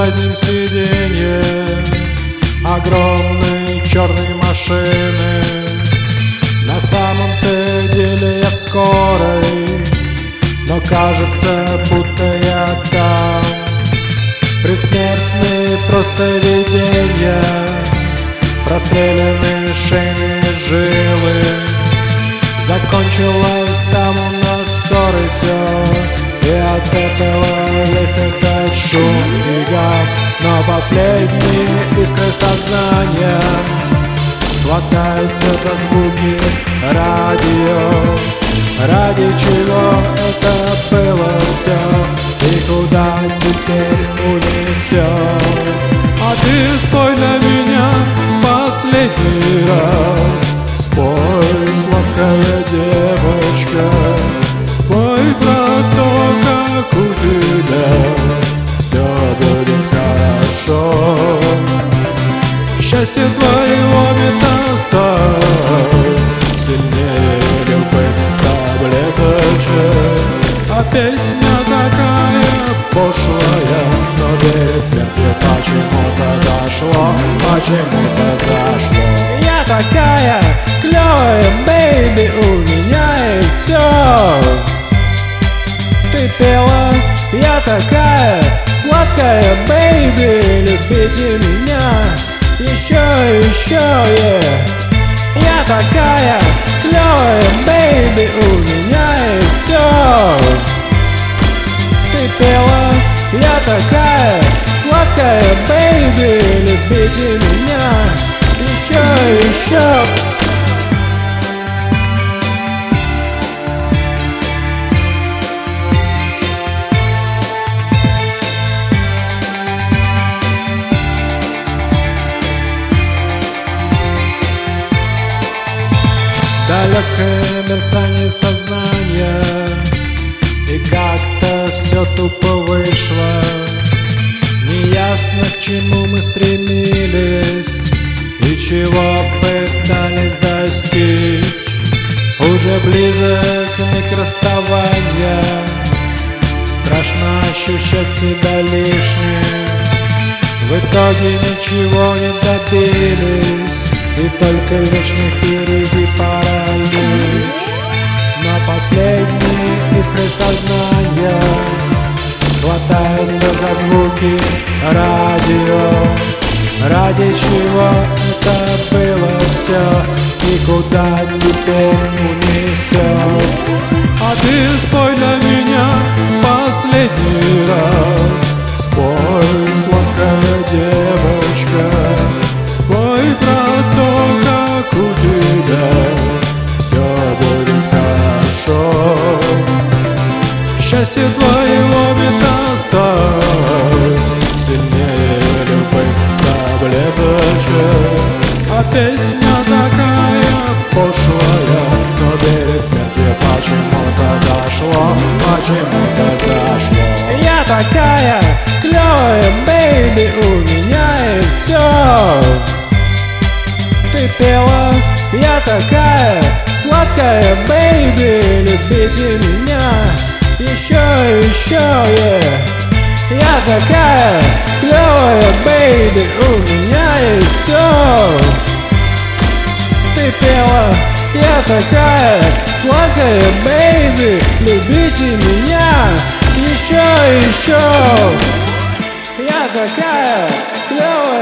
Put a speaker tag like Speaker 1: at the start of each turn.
Speaker 1: заднем сиденье Огромной черной машины. На самом-то деле я в скорой Но кажется, будто я там. Предсмертные просто видения Простреленные шейные жилы. Закончилось там у нас ссоры все И от этого весь этот шум и гам Но последние искры сознания. Хватаются за звуки радио. Ради чего это было Счастье твоего метастаз Сильнее любых таблеточек А песня такая пошлая Но без смерти почему-то зашло Почему-то зашло.
Speaker 2: Я такая клевая, бэйби, у меня есть все Ты пела, я такая сладкая, baby, любите меня еще, еще, yeah. Я такая клевая, baby, у меня есть все Ты пела, я такая сладкая, baby, любите меня. Еще, еще
Speaker 1: Далекое мерцание сознания. И как-то все тупо вышло. Неясно, к чему мы стремились. И чего пытались достичь. Уже близок миг расставания Страшно ощущать себя лишним. В итоге ничего не добились. И только вечный впереди последние искры сознания Хватаются за звуки радио Ради чего это было все И куда теперь унесет А ты спой для меня последний раз Твоего метастаз Сильнее любых таблеточек А песня такая пошлая Но без смерти почему-то зашло Почему-то зашло
Speaker 2: Я такая клевая, бэйби, у меня есть все Ты пела, я такая сладкая, baby, любите меня еще, еще, yeah. Я такая клевая, baby, у меня есть все Ты пела, я такая сладкая, baby, любите меня. Еще, еще Я такая клевая,